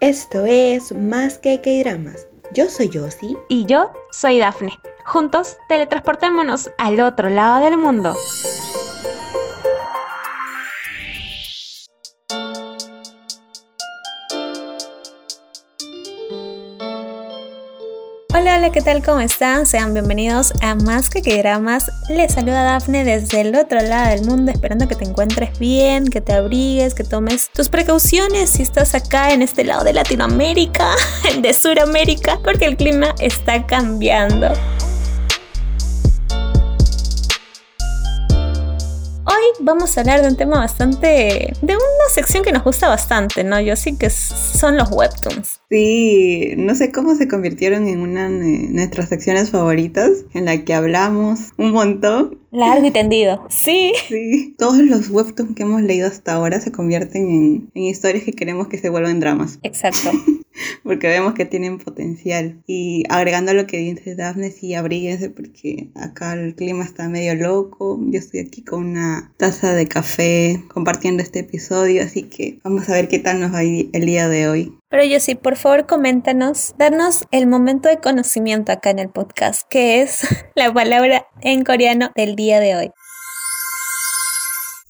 Esto es Más que K-Dramas. Yo soy Josie. Y yo soy Dafne. Juntos teletransportémonos al otro lado del mundo. Hola, hola, ¿qué tal? ¿Cómo están? Sean bienvenidos a Más que Dramas. Les saluda Dafne desde el otro lado del mundo, esperando que te encuentres bien, que te abrigues, que tomes tus precauciones si estás acá en este lado de Latinoamérica, de Sudamérica, porque el clima está cambiando. Vamos a hablar de un tema bastante. de una sección que nos gusta bastante, ¿no? Yo sí que son los webtoons. Sí, no sé cómo se convirtieron en una de nuestras secciones favoritas, en la que hablamos un montón. Largo y tendido. Sí. Sí. Todos los webtoons que hemos leído hasta ahora se convierten en, en historias que queremos que se vuelvan dramas. Exacto. porque vemos que tienen potencial. Y agregando lo que dice Daphne, sí, abríguense porque acá el clima está medio loco. Yo estoy aquí con una taza de café compartiendo este episodio, así que vamos a ver qué tal nos va el día de hoy. Pero yo sí, por favor, coméntanos, darnos el momento de conocimiento acá en el podcast, que es la palabra en coreano del día de hoy.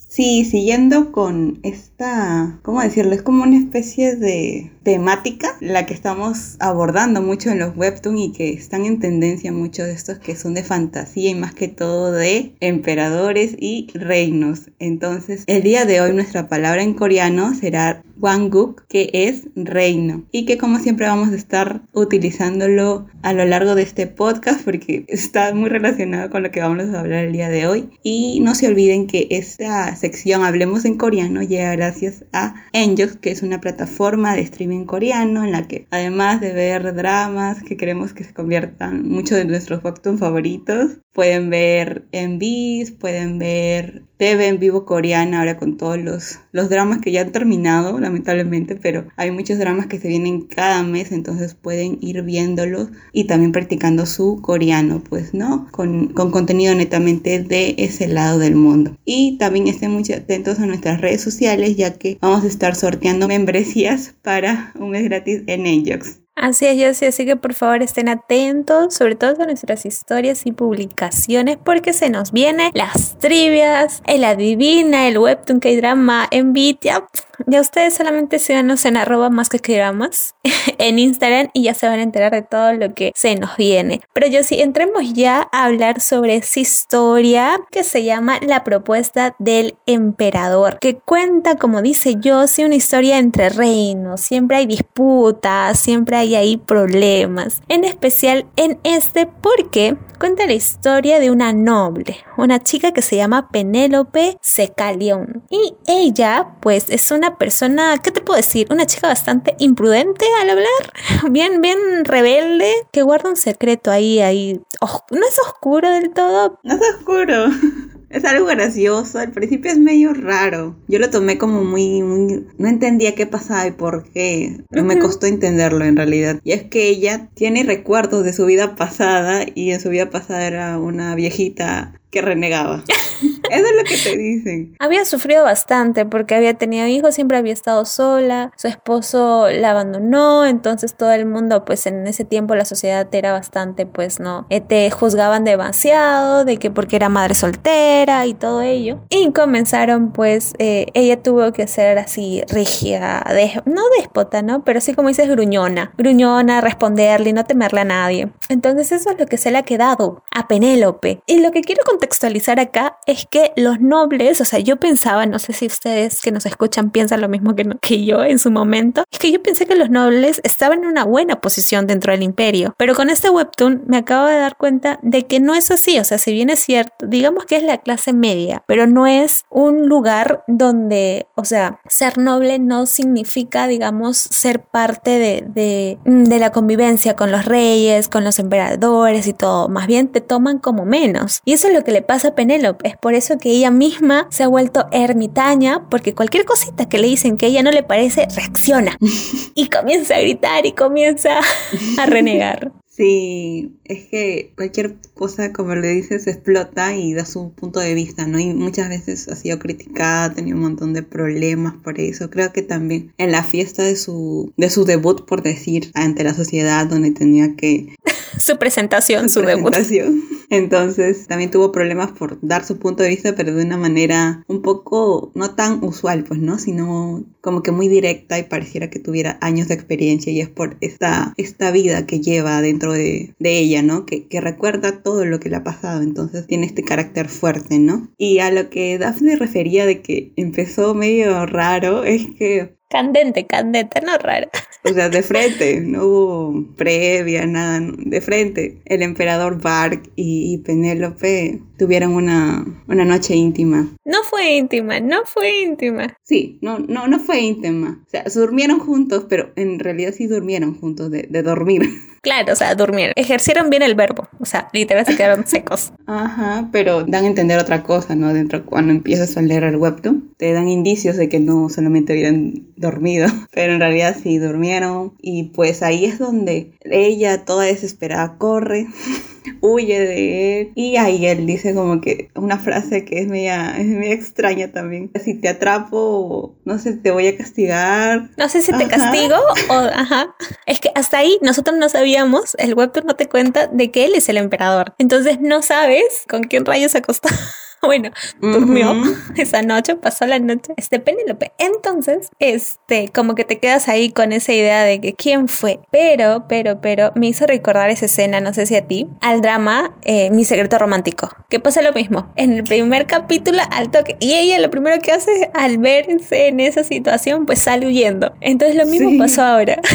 Sí, siguiendo con esta, ¿cómo decirlo? Es como una especie de temática la que estamos abordando mucho en los webtoons y que están en tendencia muchos de estos que son de fantasía y más que todo de emperadores y reinos. Entonces, el día de hoy nuestra palabra en coreano será Wanguk, que es reino y que como siempre vamos a estar utilizándolo a lo largo de este podcast porque está muy relacionado con lo que vamos a hablar el día de hoy. Y no se olviden que esta sección Hablemos en coreano llega gracias a Enjox, que es una plataforma de streaming en coreano, en la que además de ver dramas que queremos que se conviertan muchos de nuestros webtoons favoritos, pueden ver envis, pueden ver TV en vivo coreana ahora con todos los, los dramas que ya han terminado, lamentablemente, pero hay muchos dramas que se vienen cada mes, entonces pueden ir viéndolos y también practicando su coreano, pues, ¿no? Con, con contenido netamente de ese lado del mundo. Y también estén muy atentos a nuestras redes sociales, ya que vamos a estar sorteando membresías para un mes gratis en Ajax. Así es, Josie, así que por favor estén atentos, sobre todo a nuestras historias y publicaciones, porque se nos vienen las trivias, el adivina, el webtoon K-drama, en ya, ya ustedes solamente síganos en arroba más que dramas en Instagram y ya se van a enterar de todo lo que se nos viene. Pero yo sí, entremos ya a hablar sobre esa historia que se llama La propuesta del emperador, que cuenta, como dice Josie, una historia entre reinos, siempre hay disputas, siempre hay hay problemas, en especial en este porque cuenta la historia de una noble, una chica que se llama Penélope Secalión. Y ella, pues, es una persona, ¿qué te puedo decir? Una chica bastante imprudente al hablar, bien, bien rebelde, que guarda un secreto ahí, ahí. no es oscuro del todo. No es oscuro. Es algo gracioso, al principio es medio raro. Yo lo tomé como muy, muy... No entendía qué pasaba y por qué. No me costó entenderlo en realidad. Y es que ella tiene recuerdos de su vida pasada y en su vida pasada era una viejita que renegaba. Eso es lo que te dicen. Había sufrido bastante porque había tenido hijos, siempre había estado sola, su esposo la abandonó, entonces todo el mundo, pues en ese tiempo la sociedad era bastante, pues no, eh, te juzgaban demasiado, de que porque era madre soltera y todo ello. Y comenzaron, pues, eh, ella tuvo que ser así rígida, de, no déspota, ¿no? Pero sí como dices, gruñona, gruñona, responderle, no temerle a nadie. Entonces eso es lo que se le ha quedado a Penélope. Y lo que quiero contextualizar acá es que los nobles, o sea, yo pensaba, no sé si ustedes que nos escuchan piensan lo mismo que, que yo en su momento, es que yo pensé que los nobles estaban en una buena posición dentro del imperio, pero con este webtoon me acabo de dar cuenta de que no es así, o sea, si bien es cierto, digamos que es la clase media, pero no es un lugar donde, o sea, ser noble no significa, digamos, ser parte de, de, de la convivencia con los reyes, con los emperadores y todo, más bien te toman como menos. Y eso es lo que le pasa a Penélope, es por eso que ella misma se ha vuelto ermitaña porque cualquier cosita que le dicen que ella no le parece, reacciona y comienza a gritar y comienza a renegar. Sí, es que cualquier cosa, como le dices, explota y da su punto de vista, ¿no? Y muchas veces ha sido criticada, ha tenido un montón de problemas por eso. Creo que también en la fiesta de su, de su debut, por decir, ante la sociedad, donde tenía que... su presentación, su, presentación. debut. Entonces también tuvo problemas por dar su punto de vista, pero de una manera un poco no tan usual, pues, ¿no? Sino como que muy directa y pareciera que tuviera años de experiencia y es por esta, esta vida que lleva dentro de, ella, ¿no? Que, que, recuerda todo lo que le ha pasado, entonces tiene este carácter fuerte, ¿no? Y a lo que Daphne refería de que empezó medio raro es que Candente, candente, no raro. O sea, de frente, no hubo previa, nada, de frente. El emperador Bark y, Penélope tuvieron una, una noche íntima. No fue íntima, no fue íntima. Sí, no, no, no fue íntima. O sea, durmieron juntos, pero en realidad sí durmieron juntos, de, de dormir. Claro, o sea, durmieron. Ejercieron bien el verbo. O sea, literal se quedaron secos. Ajá, pero dan a entender otra cosa, ¿no? Dentro, cuando empiezas a leer el webtoon, te dan indicios de que no solamente hubieran dormido, pero en realidad sí durmieron. Y pues ahí es donde ella, toda desesperada, corre huye de él. Y ahí él dice como que una frase que es media, es media extraña también. Si te atrapo, no sé, te voy a castigar. No sé si te castigo o, ajá. Es que hasta ahí nosotros no sabíamos, el webtoon no te cuenta de que él es el emperador. Entonces no sabes con quién rayos se acostó. bueno, durmió esa noche, pasó la noche, este Penélope. Entonces, este, como que te quedas ahí con esa idea de que quién fue. Pero, pero, pero, me hizo recordar esa escena, no sé si a ti, al drama eh, Mi secreto romántico. Que pasa lo mismo. En el primer capítulo, al toque. Y ella lo primero que hace al verse en esa situación, pues sale huyendo. Entonces lo mismo pasó ahora.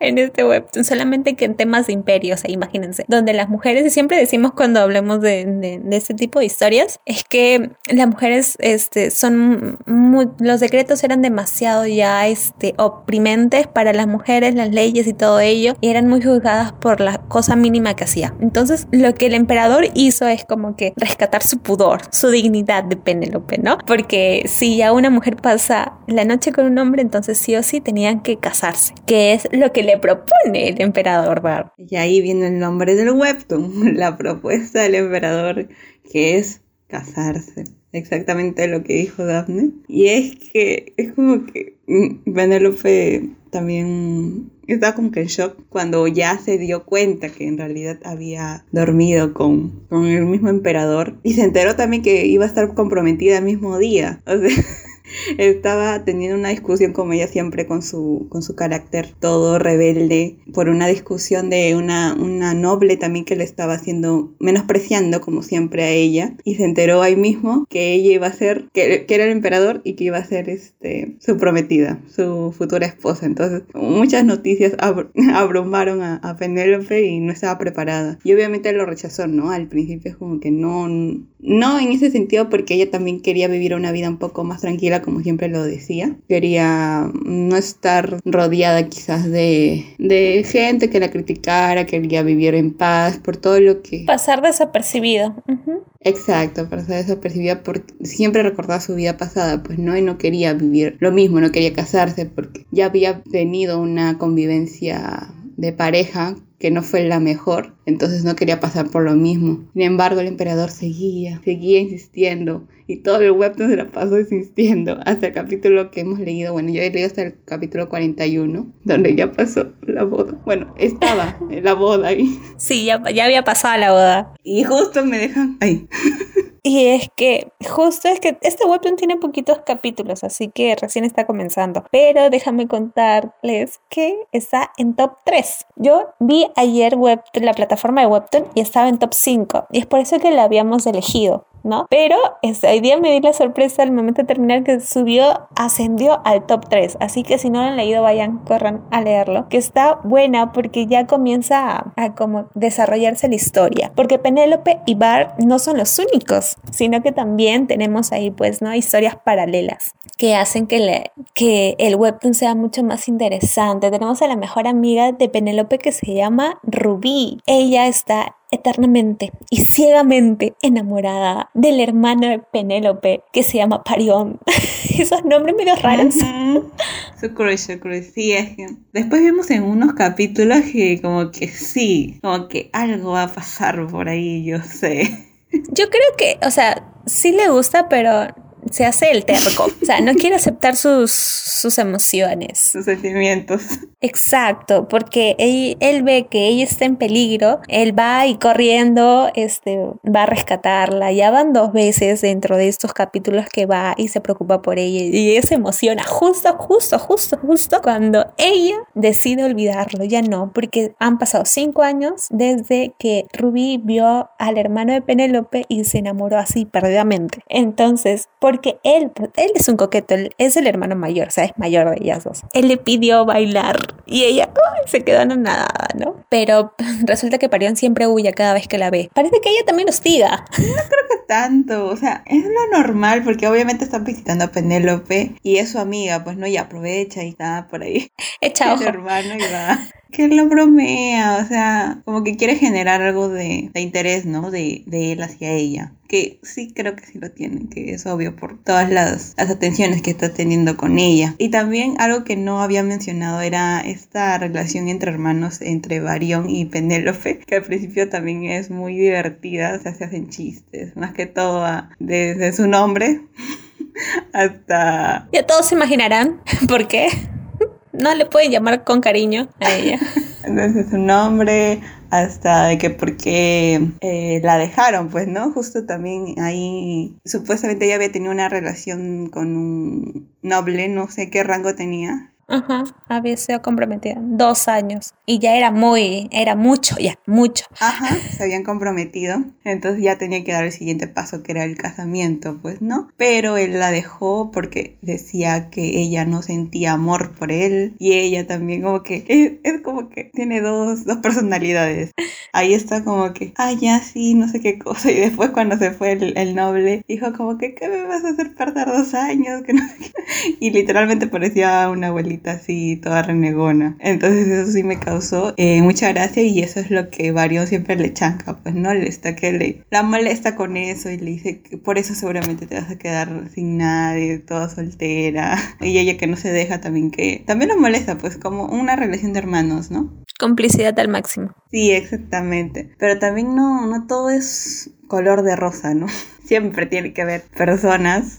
en este webtoon, solamente que en temas de imperios, imagínense, donde las mujeres, y siempre decimos cuando hablemos de, de, este tipo de historias, es que las mujeres este, son muy, los decretos eran demasiado ya este, oprimentes para las mujeres, las leyes y todo ello, eran muy juzgadas por la cosa mínima que hacía. Entonces, lo que el emperador hizo es como que rescatar su pudor, su dignidad de Penélope, ¿no? Porque si ya una mujer pasa la noche con un hombre, entonces sí o sí tenían que casarse, que es lo que le propone el emperador Bar. Y ahí viene el nombre del webtoon, la propuesta del emperador, que es casarse. Exactamente lo que dijo Daphne. Y es que es como que Penélope mm, también estaba como que en shock cuando ya se dio cuenta que en realidad había dormido con, con el mismo emperador y se enteró también que iba a estar comprometida el mismo día. O sea, estaba teniendo una discusión como ella siempre con su, con su carácter todo rebelde por una discusión de una, una noble también que le estaba haciendo, menospreciando como siempre a ella y se enteró ahí mismo que ella iba a ser, que, era el emperador y que iba a ser este, su prometida, su futura esposa. Entonces muchas noticias abrumaron a, a Penélope y no estaba preparada. Y obviamente lo rechazó, ¿no? Al principio es como que no, no en ese sentido porque ella también quería vivir una vida un poco más tranquila como siempre lo decía. Quería no estar rodeada quizás de, de gente que la criticara, quería vivir en paz por todo lo que... Pasar desapercibido. Exacto, pasar desapercibida porque siempre recordaba su vida pasada, pues no, y no quería vivir lo mismo, no quería casarse porque ya había tenido una convivencia de pareja que no fue la mejor, entonces no quería pasar por lo mismo. Sin embargo, el emperador seguía, seguía insistiendo y todo el webtoon se la pasó insistiendo hasta el capítulo que hemos leído. Bueno, yo he leído hasta el capítulo 41, donde ya pasó la boda. Bueno, estaba la boda ahí. Sí, ya, ya había pasado la boda. Y justo me dejan ahí. Y es que justo es que este webtoon tiene poquitos capítulos, así que recién está comenzando. Pero déjame contarles que está en top 3. Yo vi ayer web, la plataforma de webtoon y estaba en top 5. Y es por eso que la habíamos elegido. ¿No? Pero este, hoy día me di la sorpresa al momento de terminar que subió, ascendió al top 3. Así que si no lo han leído, vayan, corran a leerlo. Que está buena porque ya comienza a, como desarrollarse la historia. Porque Penélope y Bar no son los únicos, sino que también tenemos ahí, pues, ¿no? Historias paralelas que hacen que, le, que el webtoon sea mucho más interesante. Tenemos a la mejor amiga de Penélope que se llama Rubí. Ella está eternamente y ciegamente enamorada del hermano de Penélope que se llama Parión. esos nombres medio raros. Su crush, su crush. Sí, es que después vimos en unos capítulos que como que sí, como que algo va a pasar por ahí, yo sé. Yo creo que, o sea, sí le gusta, pero se hace el terco. O sea, no quiere aceptar sus, sus emociones. Sus sentimientos. Exacto, porque él, ve que ella está en peligro, él va y corriendo, este, va a rescatarla. Ya van dos veces dentro de estos capítulos que va y se preocupa por ella y ella se emociona justo, justo, justo, justo cuando ella decide olvidarlo. Ya no, porque han pasado cinco años desde que Ruby vio al hermano de Penélope y se enamoró así perdidamente. Entonces, porque él, él es un coqueto, él es el hermano mayor, o sea, es mayor de ellas dos. Él le pidió bailar y ella se quedó anonadada, ¿no? Pero resulta que Parión siempre huye cada vez que la ve. Parece que ella también hostiga. No creo que tanto, o sea, es lo normal porque obviamente está visitando a Penélope y es su amiga, pues no, y aprovecha y está por ahí. Echa ojo. Hermano y va que lo bromea, o sea, como que quiere generar algo de, interés, ¿no? De, él hacia ella. Que sí creo que sí lo tiene, que es obvio por todas las, las, atenciones que está teniendo con ella. Y también algo que no había mencionado era esta relación entre hermanos, entre Varión y Penélope, que al principio también es muy divertida, o sea, se hacen chistes, más que todo desde su nombre hasta... Ya todos se imaginarán por qué no le pueden llamar con cariño a ella. Entonces su nombre, hasta de que porque eh, la dejaron, pues, ¿no? Justo también ahí, supuestamente ella había tenido una relación con un noble, no sé qué rango tenía, Ajá, había sido comprometida. Dos años. Y ya era muy, era mucho, ya, mucho. Ajá, se habían comprometido. Entonces ya tenía que dar el siguiente paso, que era el casamiento, pues, ¿no? Pero él la dejó porque decía que ella no sentía amor por él. Y ella también como que, es, como que tiene dos, dos personalidades. Ahí está como que, ah, ya sí, no sé qué cosa. Y después cuando se fue el, el noble, dijo como que, ¿qué me vas a hacer perder dos años? Que no sé qué. Y literalmente parecía una abuelita así toda renegona. Entonces eso sí me causó eh, mucha gracia y eso es lo que Varión siempre le chanca, pues no le está que le la molesta con eso y le dice que por eso seguramente te vas a quedar sin nadie, toda soltera. Y ella que no se deja también que también lo molesta, pues como una relación de hermanos, ¿no? Complicidad al máximo. Sí, exactamente. Pero también no, no todo es color de rosa, ¿no? Siempre tiene que haber personas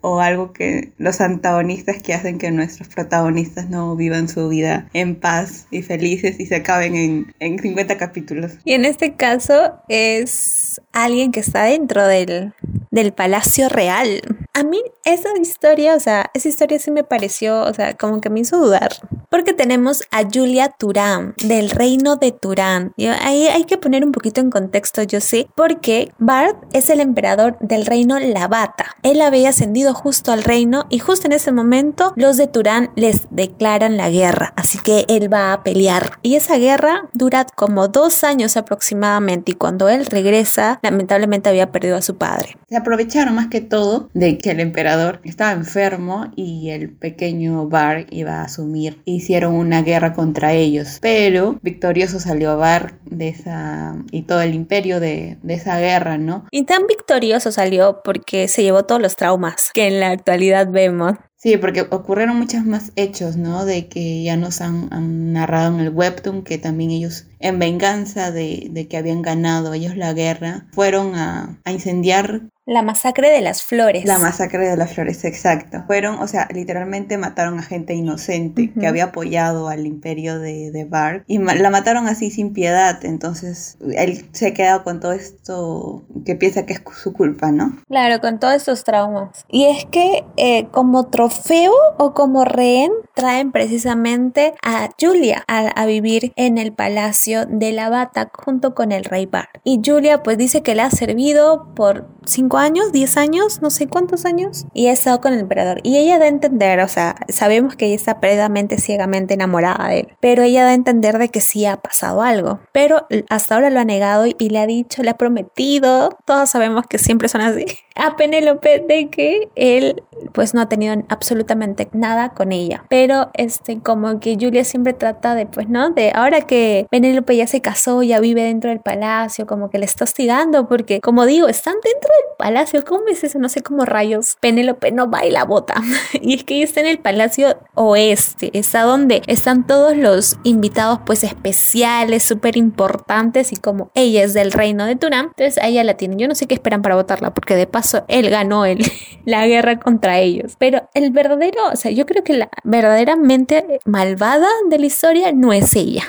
o algo que los antagonistas que hacen que nuestros protagonistas no vivan su vida en paz y felices y se acaben en, en 50 capítulos. Y en este caso es alguien que está dentro del, del palacio real. A mí esa historia, o sea, esa historia sí me pareció, o sea, como que me hizo dudar. Porque tenemos a Julia Turán, del reino de Turán. Y ahí hay que poner un poquito en contexto, yo sé, porque Bart es el emperador del reino Lavata. Él había ascendido justo al reino y justo en ese momento los de Turán les declaran la guerra. Así que él va a pelear. Y esa guerra dura como dos años aproximadamente y cuando él regresa, lamentablemente había perdido a su padre aprovecharon más que todo de que el emperador estaba enfermo y el pequeño Bar iba a asumir. Hicieron una guerra contra ellos, pero victorioso salió Bar de esa y todo el imperio de, de esa guerra, ¿no? Y tan victorioso salió porque se llevó todos los traumas que en la actualidad vemos. Sí, porque ocurrieron muchos más hechos, ¿no? De que ya nos han, narrado en el webtoon que también ellos, en venganza de, de, que habían ganado ellos la guerra, fueron a, a incendiar la masacre de las flores. La masacre de las flores, exacto. Fueron, o sea, literalmente mataron a gente inocente que había apoyado al imperio de, de Bark y la mataron así sin piedad. Entonces, él se ha quedado con todo esto que piensa que es su culpa, ¿no? Claro, con todos estos traumas. Y es que eh, como trofeo o como rehén traen precisamente a Julia a, a, vivir en el palacio de la Bata junto con el rey Bar. Y Julia pues dice que le ha servido por cinco años, 10 años, no sé cuántos años, y ha estado con el emperador. Y ella da a entender, o sea, sabemos que ella está perdidamente, ciegamente enamorada de él, pero ella da a entender de que sí ha pasado algo. Pero hasta ahora lo ha negado y le ha dicho, le ha prometido, todos sabemos que siempre son así, a Penélope de que él pues no ha tenido absolutamente nada con ella. Pero este, como que Julia siempre trata de, pues, ¿no? De ahora que Penélope ya se casó, ya vive dentro del palacio, como que le está hostigando, porque como digo, están dentro del palacio palacio. ¿Cómo es eso? No sé cómo rayos. Penélope no va y la bota. y es que está en el palacio oeste. Está donde están todos los invitados pues especiales, súper importantes y como ella es del reino de Turán, entonces a ella la tienen. Yo no sé qué esperan para votarla porque de paso él ganó el, la guerra contra ellos. Pero el verdadero, o sea, yo creo que la verdaderamente malvada de la historia no es ella,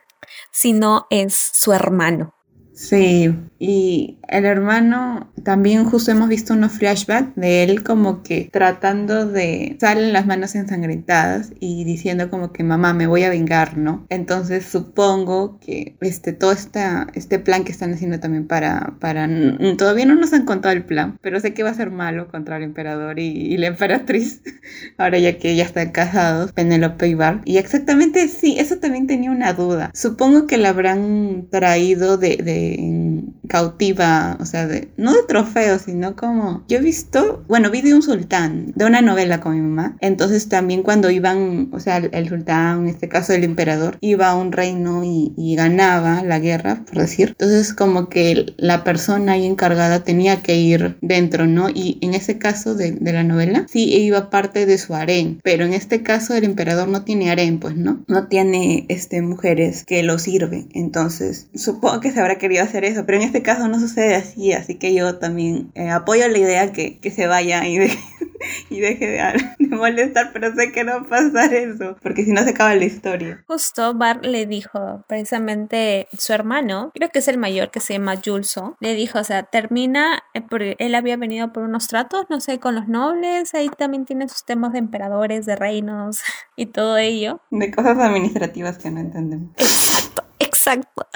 sino es su hermano. Sí, y el hermano también justo hemos visto unos flashbacks de él como que tratando de salen las manos ensangrentadas y diciendo como que mamá me voy a vengar, ¿no? Entonces supongo que este todo esta, este plan que están haciendo también para para todavía no nos han contado el plan, pero sé que va a ser malo contra el emperador y, la emperatriz ahora ya que ya están casados, Penelope y Bart. Y exactamente sí, eso también tenía una duda. Supongo que la habrán traído de en cautiva, o sea, de, no de trofeo, sino como yo he visto, bueno, vi de un sultán, de una novela con mi mamá, entonces también cuando iban, o sea, el, sultán, en este caso el emperador, iba a un reino y, ganaba la guerra, por decir, entonces como que la persona ahí encargada tenía que ir dentro, ¿no? Y en ese caso de, de la novela, sí iba parte de su harén, pero en este caso el emperador no tiene harén, pues, ¿no? No tiene, este, mujeres que lo sirven, entonces supongo que se habrá querido hacer eso, pero en este caso no sucede así, así que yo también eh, apoyo la idea que, que se vaya y deje, y deje de, molestar, pero sé que no va a pasar eso, porque si no se acaba la historia. Justo Bart le dijo, precisamente su hermano, creo que es el mayor que se llama Julso, le dijo, o sea, termina, eh, porque él había venido por unos tratos, no sé, con los nobles, ahí también tiene sus temas de emperadores, de reinos y todo ello. De cosas administrativas que no entendemos. Exacto.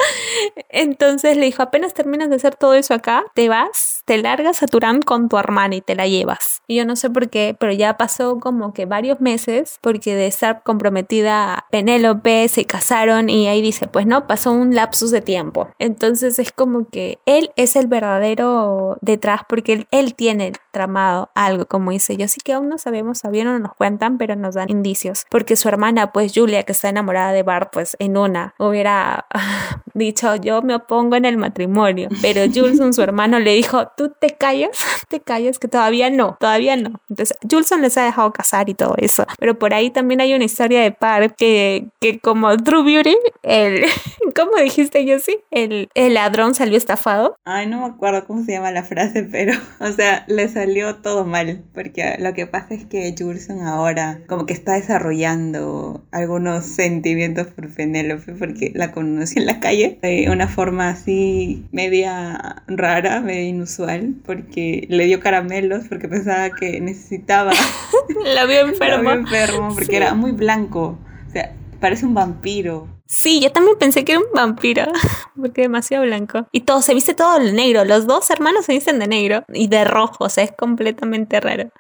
Entonces le dijo, apenas terminas de hacer todo eso acá, te vas, te largas a Turán con tu hermana y te la llevas. Y yo no sé por qué, pero ya pasó como que varios meses, porque de estar comprometida a Penélope, se casaron y ahí dice, pues no, pasó un lapsus de tiempo. Entonces es como que él es el verdadero detrás, porque él, él tiene tramado algo, como dice yo. Así que aún no sabemos, todavía no nos cuentan, pero nos dan indicios. Porque su hermana, pues Julia, que está enamorada de Bart, pues en una hubiera dicho yo me opongo en el matrimonio, pero Julson, su hermano, le dijo, tú te callas, te callas, que todavía no, todavía no. Entonces, Julson les ha dejado casar y todo eso, pero por ahí también hay una historia de par que, que como Drew Beauty, el, ¿cómo dijiste yo sí? El, el ladrón salió estafado. Ay, no me acuerdo cómo se llama la frase, pero, o sea, le salió todo mal, porque lo que pasa es que Julson ahora como que está desarrollando algunos sentimientos por Penélope, porque la conocí en la calle de una forma así media rara, media inusual, porque le dio caramelos porque pensaba que necesitaba. la vio enfermo. La vio enfermo porque era muy blanco. O sea, parece un vampiro. Sí, yo también pensé que era un vampiro, porque demasiado blanco. Y todo, se viste todo el negro. Los dos hermanos se visten de negro y de rojo, o sea, es completamente raro.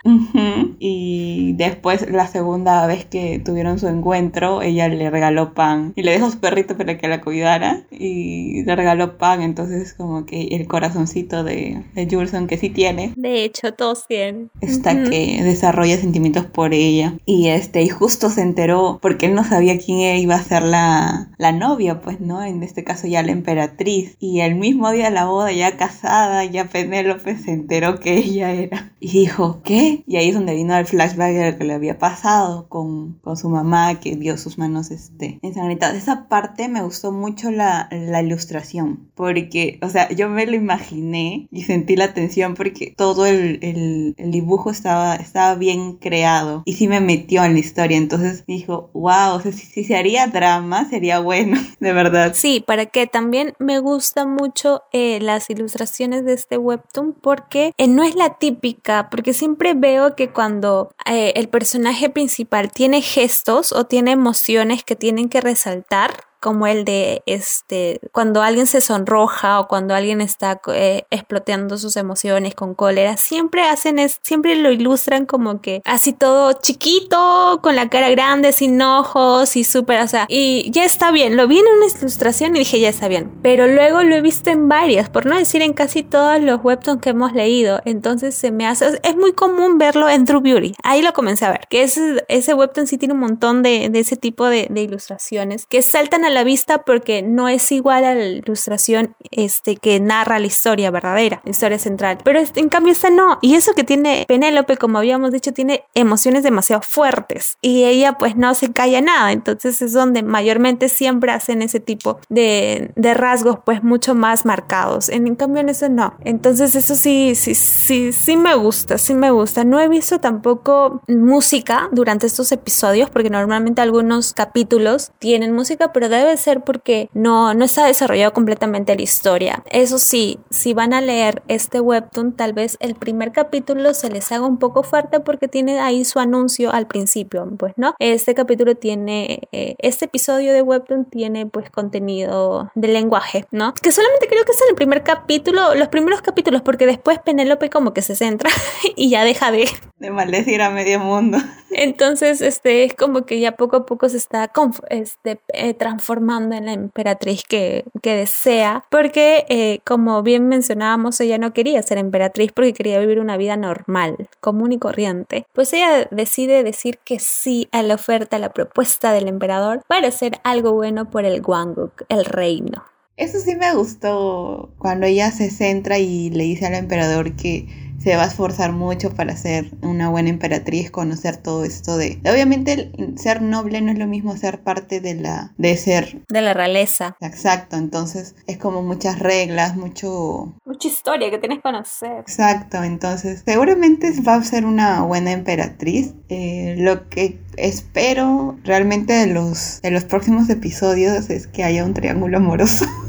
Y después, la segunda vez que tuvieron su encuentro, ella le regaló pan y le dejó su perrito para que la cuidara y le regaló pan. Entonces, como que el corazoncito de, de Julson, que sí tiene. De hecho, todos tienen. Está que desarrolla sentimientos por ella. Y este, y justo se enteró porque él no sabía quién iba a ser la la, novia, pues, ¿no? En este caso ya la emperatriz. Y el mismo día de la boda, ya casada, ya Penélope se enteró que ella era. Y dijo, ¿qué? Y ahí es donde vino el flashback de lo que le había pasado con, con su mamá, que vio sus manos este, ensangrentadas. Esa parte me gustó mucho la, la ilustración, porque, o sea, yo me lo imaginé y sentí la tensión porque todo el, el, el dibujo estaba, estaba bien creado y sí me metió en la historia. Entonces dijo, wow, o sea, si, si se haría drama, sería bueno, de verdad. Sí, para que también me gustan mucho eh, las ilustraciones de este webtoon porque eh, no es la típica, porque siempre veo que cuando eh, el personaje principal tiene gestos o tiene emociones que tienen que resaltar, como el de este cuando alguien se sonroja o cuando alguien está eh, exploteando sus emociones con cólera siempre hacen es siempre lo ilustran como que así todo chiquito con la cara grande sin ojos y súper o sea y ya está bien. Lo vi en una ilustración y dije ya está bien. Pero luego lo he visto en varias por no decir en casi todos los webtoons que hemos leído. Entonces se me hace es muy común verlo en True Beauty. Ahí lo comencé a ver que ese, webtoon sí tiene un montón de, de ese tipo de, de ilustraciones que saltan a la vista porque no es igual a la ilustración este, que narra la historia verdadera, la historia central. Pero en cambio esta no. Y eso que tiene Penélope, como habíamos dicho, tiene emociones demasiado fuertes. Y ella pues no se calla nada. Entonces es donde mayormente siempre hacen ese tipo de, de rasgos pues mucho más marcados. En, en cambio en eso no. Entonces eso sí, sí, sí, sí me gusta, sí me gusta. No he visto tampoco música durante estos episodios porque normalmente algunos capítulos tienen música, pero debe ser porque no, no está desarrollado completamente la historia. Eso sí, si van a leer este webtoon, tal vez el primer capítulo se les haga un poco fuerte porque tiene ahí su anuncio al principio, pues no. Este capítulo tiene, eh, este episodio de webtoon tiene pues contenido de lenguaje, ¿no? Que solamente creo que es en el primer capítulo, los primeros capítulos, porque después Penélope como que se centra y ya deja de... De maldecir a medio mundo. Entonces, este, es como que ya poco a poco se está este, eh, transformando en la emperatriz que, que desea, porque eh, como bien mencionábamos, ella no quería ser emperatriz porque quería vivir una vida normal, común y corriente. Pues ella decide decir que sí a la oferta, a la propuesta del emperador para hacer algo bueno por el Gwanguk, el reino. Eso sí me gustó cuando ella se centra y le dice al emperador que se va a esforzar mucho para ser una buena emperatriz, conocer todo esto de... Obviamente ser noble no es lo mismo ser parte de la... de ser... De la realeza. Exacto, entonces es como muchas reglas, mucho... Mucha historia que tienes que conocer. Exacto, entonces seguramente va a ser una buena emperatriz. Eh, lo que espero realmente de los, de los próximos episodios es que haya un triángulo amoroso.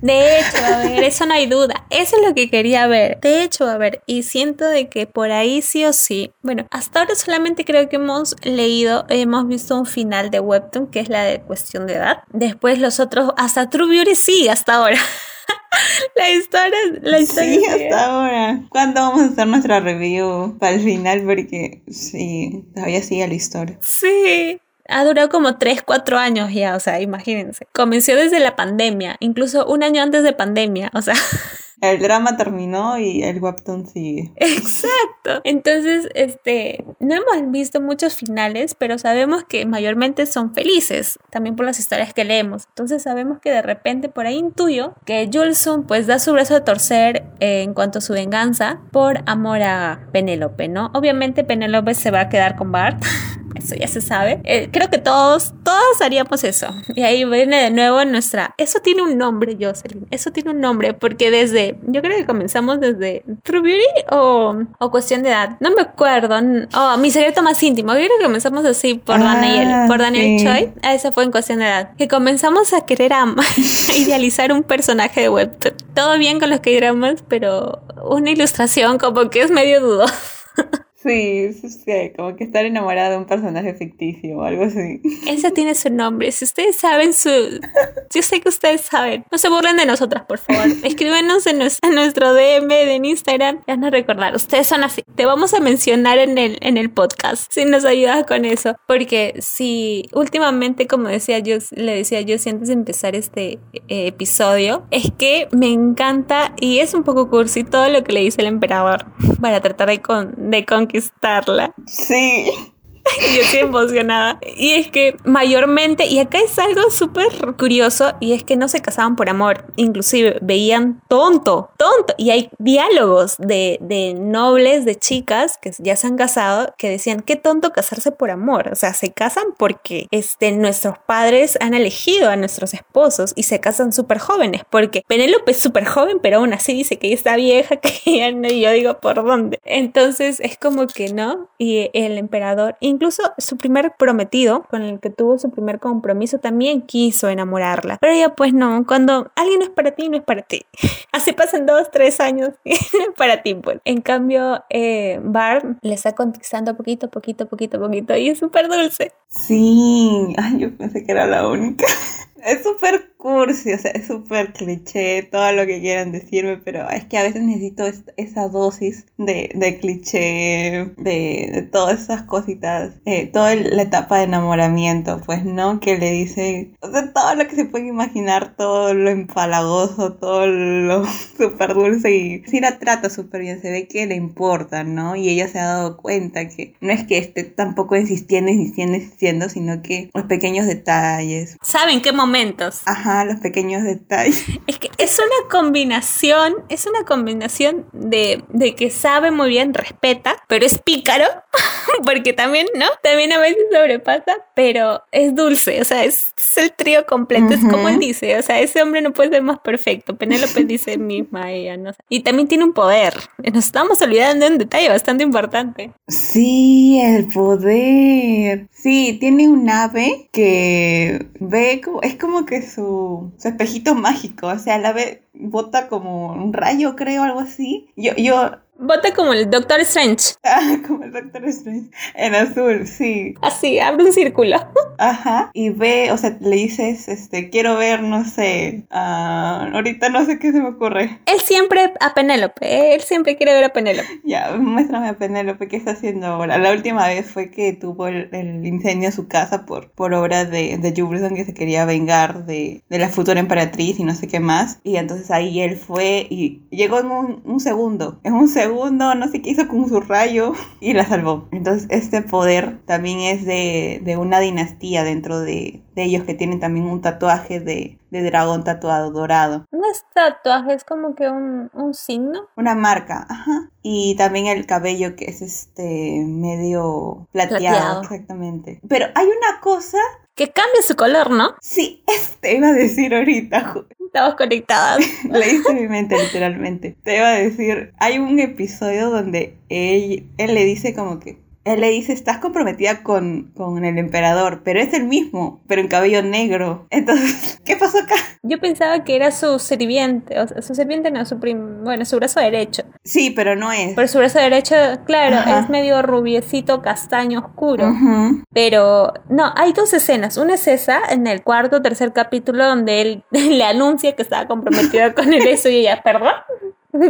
De hecho, a ver, eso no hay duda. Eso es lo que quería ver. De hecho, a ver, y siento de que por ahí sí o sí. Bueno, hasta ahora solamente creo que hemos leído, hemos visto un final de Webtoon, que es la de cuestión de edad. Después los otros, hasta True Beauty sí, hasta ahora. la historia, la historia. Sí, hasta ahora. ¿Cuándo vamos a hacer nuestra review para el final? Porque sí, todavía sigue la historia. Sí ha durado como 3, 4 años ya, o sea, imagínense. Comenzó desde la pandemia, incluso un año antes de pandemia, o sea. El drama terminó y el webtoon sigue. Exacto. Entonces, este, no hemos visto muchos finales, pero sabemos que mayormente son felices, también por las historias que leemos. Entonces sabemos que de repente por ahí intuyo que Julsun pues da su brazo de torcer eh, en cuanto a su venganza por amor a Penélope, ¿no? Obviamente Penélope se va a quedar con Bart. eso ya se sabe. Eh, creo que todos, todos haríamos eso. Y ahí viene de nuevo nuestra... Eso tiene un nombre, Jocelyn. Eso tiene un nombre porque desde... Yo creo que comenzamos desde True Beauty o, o Cuestión de Edad. No me acuerdo. Oh, Mi Secreto Más Íntimo. Yo creo que comenzamos así por ah, Daniel, por Daniel Choi. Ah, esa fue en Cuestión de Edad. Que comenzamos a querer a, idealizar un personaje de web. Todo bien con los que dramas, pero una ilustración como que es medio dudo. Sí, sí, como que estar enamorada de un personaje ficticio o algo así. Esa tiene su nombre. Si ustedes saben su... Yo sé que ustedes saben. No se burlen de nosotras, por favor. Escríbenos en nuestro, DM de Instagram. Ya no recordar. Ustedes son así. Te vamos a mencionar en el, en el podcast. Si nos ayudas con eso. Porque si últimamente, como decía yo, le decía yo antes de empezar este eh, episodio, es que me encanta y es un poco cursi todo lo que le dice el emperador para tratar de, con, de conquistarla. Sí. yo estoy emocionada. Y es que mayormente, y acá es algo súper curioso, y es que no se casaban por amor, inclusive veían tonto, tonto. Y hay diálogos de, de nobles, de chicas que ya se han casado, que decían, qué tonto casarse por amor. O sea, se casan porque este, nuestros padres han elegido a nuestros esposos y se casan súper jóvenes, porque Penélope es súper joven, pero aún así dice que está vieja, que ya no, y yo digo, ¿por dónde? Entonces es como que no, y el emperador, Incluso su primer prometido, con el que tuvo su primer compromiso, también quiso enamorarla. Pero ella pues no, cuando alguien no es para ti, no es para ti. Así pasan dos, tres años para ti. Pues. En cambio, eh, Bart le está conquistando poquito, poquito, poquito, poquito y es súper dulce. Sí, ay, yo pensé que era la única. Es súper cursi, o sea, es súper cliché, todo lo que quieran decirme, pero es que a veces necesito esa dosis de, de cliché, de, de, todas esas cositas, eh, toda la etapa de enamoramiento, pues, ¿no? Que le dice, o sea, todo lo que se puede imaginar, todo lo empalagoso, todo lo súper dulce y sí la trata súper bien, se ve que le importa, ¿no? Y ella se ha dado cuenta que no es que esté tampoco insistiendo, insistiendo, insistiendo, sino que los pequeños detalles. ¿Saben qué momentos? Ajá, los pequeños detalles. Es que es una combinación, es una combinación de, de que sabe muy bien, respeta, pero es pícaro, porque también, ¿no? También a veces sobrepasa, pero es dulce, o sea, es, el trío completo, es como él dice, o sea, ese hombre no puede ser más perfecto. Penélope dice misma ella, no sé. Y también tiene un poder. Nos estamos olvidando de un detalle bastante importante. Sí, el poder. Sí, tiene un ave que ve como, es como que su, su espejito mágico, o sea, el ave bota como un rayo, creo, algo así. Yo, yo Vota como el Doctor Strange. Ah, como el Doctor Strange. En azul, sí. Así, abre un círculo. Ajá. Y ve, o sea, le dices, este, quiero ver, no sé. Uh, ahorita no sé qué se me ocurre. Él siempre a Penélope. Él siempre quiere ver a Penélope. Ya, muéstrame a Penélope qué está haciendo ahora. La última vez fue que tuvo el, incendio a su casa por, por obra de, de Jefferson que se quería vengar de, de, la futura emperatriz y no sé qué más. Y entonces ahí él fue y llegó en un, un segundo. En un segundo segundo, no sé qué hizo con su rayo y la salvó. Entonces este poder también es de, de una dinastía dentro de, de, ellos que tienen también un tatuaje de, de dragón tatuado dorado. No es tatuaje, es como que un, un signo. Una marca, ajá. Y también el cabello que es este medio plateado, exactamente. Pero hay una cosa que cambia su color, ¿no? Sí, este iba a decir ahorita. Estamos conectadas. Leíste mi mente literalmente. Te iba a decir, hay un episodio donde él, él le dice como que él le dice, estás comprometida con, con, el emperador, pero es el mismo, pero en cabello negro. Entonces, ¿qué pasó acá? Yo pensaba que era su sirviente, o sea, su sirviente no, su prim bueno, su brazo derecho. Sí, pero no es. Pero su brazo derecho, claro, es medio rubiecito, castaño, oscuro. Pero, no, hay dos escenas. Una es esa, en el cuarto tercer capítulo, donde él le anuncia que estaba comprometida con el eso y ella, ¿perdón?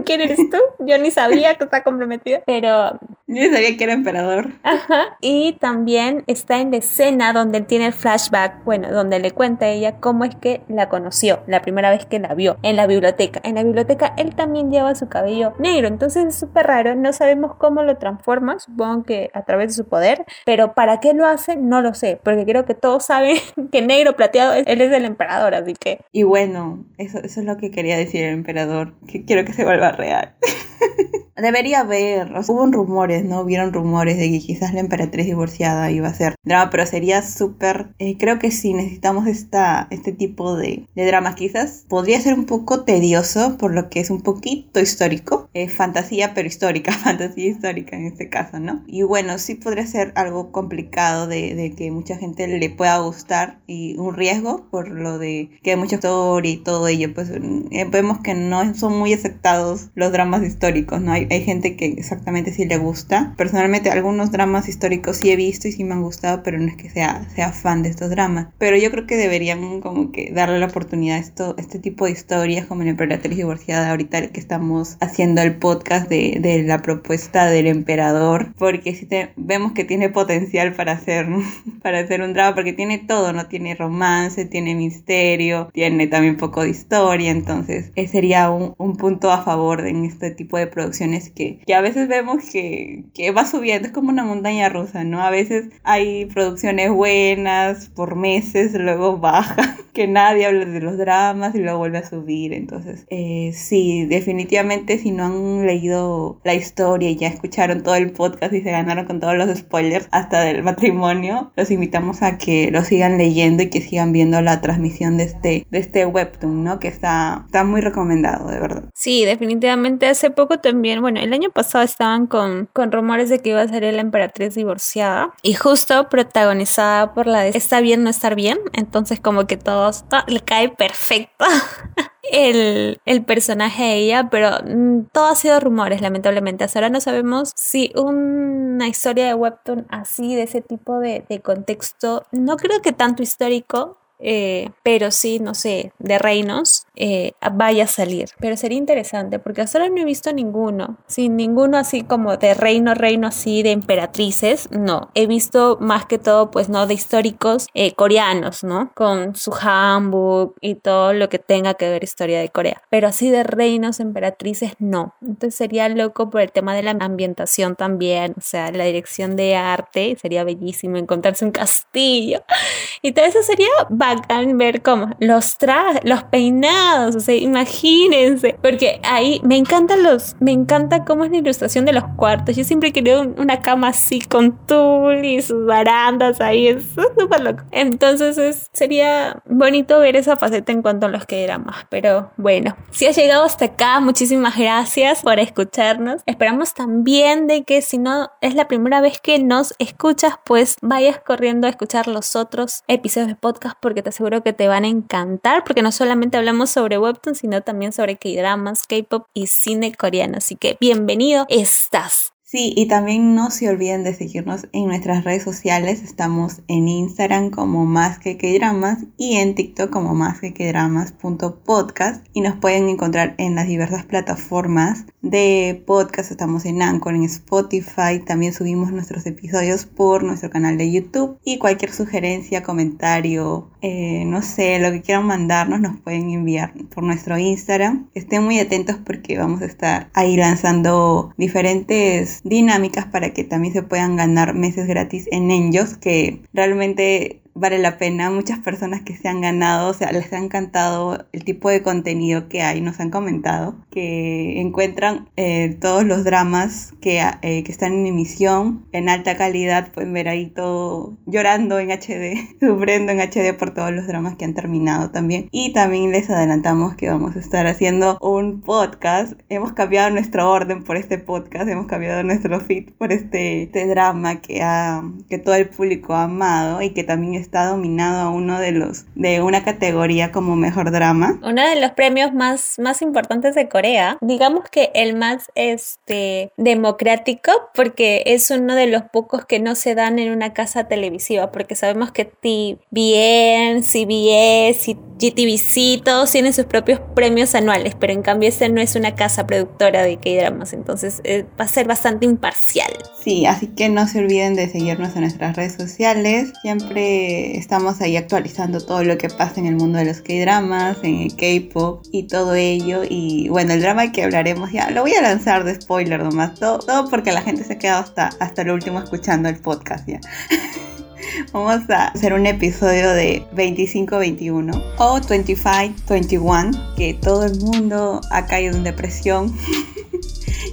¿Quién eres tú? Yo ni sabía que está comprometida, pero... Yo sabía que era emperador. Ajá. Y también está en la escena donde él tiene el flashback, bueno, donde le cuenta a ella cómo es que la conoció, la primera vez que la vio, en la biblioteca. En la biblioteca él también lleva su cabello negro, entonces es súper raro, no sabemos cómo lo transforma, supongo que a través de su poder, pero para qué lo hace no lo sé, porque creo que todos saben que negro plateado, él es el emperador, así que... Y bueno, eso, eso es lo que quería decir el emperador, que quiero que se vuelva real. Debería haber, hubo rumores, ¿no? Vieron rumores de que quizás la emperatriz divorciada iba a ser drama, pero sería súper, eh, creo que sí, necesitamos esta, este tipo de, de dramas. Quizás podría ser un poco tedioso, por lo que es un poquito histórico, eh, fantasía, pero histórica, fantasía histórica en este caso, ¿no? Y bueno, sí podría ser algo complicado de, de que mucha gente le pueda gustar y un riesgo por lo de que hay mucha historia y todo ello, pues eh, vemos que no son muy aceptados los dramas históricos, ¿no? Hay, hay gente que exactamente sí le gusta. Personalmente algunos dramas históricos sí he visto y sí me han gustado, pero no es que sea, sea fan de estos dramas. Pero yo creo que deberían como que darle la oportunidad a esto, este tipo de historias como la emperatriz divorciada ahorita que estamos haciendo el podcast de, de la propuesta del emperador, porque si te, vemos que tiene potencial para hacer, para hacer un drama, porque tiene todo, no tiene romance, tiene misterio, tiene también poco de historia, entonces ese sería un, un punto a favor en este tipo de producciones que, que a veces vemos que, que, va subiendo, es como una montaña rusa, ¿no? A veces hay producciones buenas por meses, luego baja, que nadie habla de los dramas y luego vuelve a subir. Entonces, eh, sí, definitivamente si no han leído la historia y ya escucharon todo el podcast y se ganaron con todos los spoilers hasta del matrimonio, los invitamos a que lo sigan leyendo y que sigan viendo la transmisión de este, de este webtoon, ¿no? Que está, está muy recomendado, de verdad. Sí, definitivamente hace poco también, bueno, el año pasado estaban con, con rumores de que iba a ser la emperatriz divorciada y justo protagonizada por la de está bien no estar bien, entonces como que todos le cae perfecto. El, el, personaje de ella, pero mm, todo ha sido rumores, lamentablemente. Hasta ahora no sabemos si una historia de Webtoon así, de ese tipo de, de contexto, no creo que tanto histórico, eh, pero sí, no sé, de reinos, eh, vaya a salir. Pero sería interesante porque hasta ahora no he visto ninguno, sin ninguno así como de reino, reino así de emperatrices, no. He visto más que todo, pues, ¿no? De históricos eh, coreanos, ¿no? Con su handbook y todo lo que tenga que ver historia de Corea. Pero así de reinos, emperatrices, no. Entonces sería loco por el tema de la ambientación también, o sea, la dirección de arte, sería bellísimo encontrarse un castillo. Y todo eso sería bacán ver cómo los trajes, los peinados, o sea, imagínense, porque ahí me encantan los, me encanta cómo es la ilustración de los cuartos. Yo siempre quería una cama así con tul y sus barandas ahí, es súper loco. Entonces sería bonito ver esa faceta en cuanto a los que éramos, pero bueno, si has llegado hasta acá, muchísimas gracias por escucharnos. Esperamos también de que si no es la primera vez que nos escuchas, pues vayas corriendo a escuchar los otros episodios de podcast porque te aseguro que te van a encantar porque no solamente hablamos sobre webtoon, sino también sobre K-dramas, K-pop y cine coreano. Así que bienvenido estás. Sí, y también no se olviden de seguirnos en nuestras redes sociales. Estamos en Instagram como más que que dramas y en TikTok como más que que dramas.podcast y nos pueden encontrar en las diversas plataformas de podcast. Estamos en Anchor, en Spotify. También subimos nuestros episodios por nuestro canal de YouTube y cualquier sugerencia, comentario, eh, no sé, lo que quieran mandarnos nos pueden enviar por nuestro Instagram. Estén muy atentos porque vamos a estar ahí lanzando diferentes dinámicas para que también se puedan ganar meses gratis en ellos, que realmente vale la pena. Muchas personas que se han ganado, o sea, les ha encantado el tipo de contenido que hay, nos han comentado, que encuentran eh, todos los dramas que, eh, que, están en emisión en alta calidad, pueden ver ahí todo llorando en HD, sufriendo en HD por todos los dramas que han terminado también. Y también les adelantamos que vamos a estar haciendo un podcast. Hemos cambiado nuestro orden por este podcast, hemos cambiado nuestro feed por este, este drama que, ha, que todo el público ha amado y que también es está dominado a uno de los de una categoría como mejor drama. Uno de los premios más, más importantes de Corea. Digamos que el más este, democrático porque es uno de los pocos que no se dan en una casa televisiva porque sabemos que TVN, CBS y GTVC todos tienen sus propios premios anuales, pero en cambio este no es una casa productora de K-dramas, entonces eh, va a ser bastante imparcial. Sí, así que no se olviden de seguirnos en nuestras redes sociales. Siempre estamos ahí actualizando todo lo que pasa en el mundo de los K-dramas, en el K-pop y todo ello. Y bueno, el drama que hablaremos ya lo voy a lanzar de spoiler nomás, todo, porque la gente se ha quedado hasta, hasta último escuchando el podcast ya. Vamos a hacer un episodio de 25-21 o 25-21, que todo el mundo ha caído en depresión.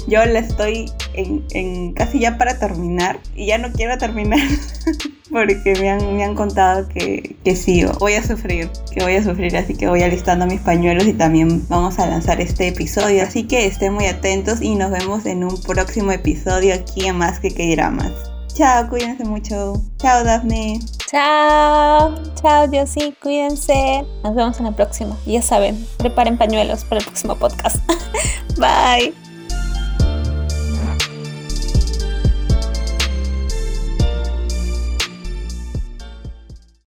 Yo la estoy en, casi ya para terminar y ya no quiero terminar porque me han, me han contado que, que sí, voy a sufrir, que voy a sufrir, así que voy alistando mis pañuelos y también vamos a lanzar este episodio. Así que estén muy atentos y nos vemos en un próximo episodio aquí en Más que que dramas. Chao, cuídense mucho. Chao, Daphne. Chao, chao, sí, cuídense. Nos vemos en la próxima. Ya saben, preparen pañuelos para el próximo podcast. Bye.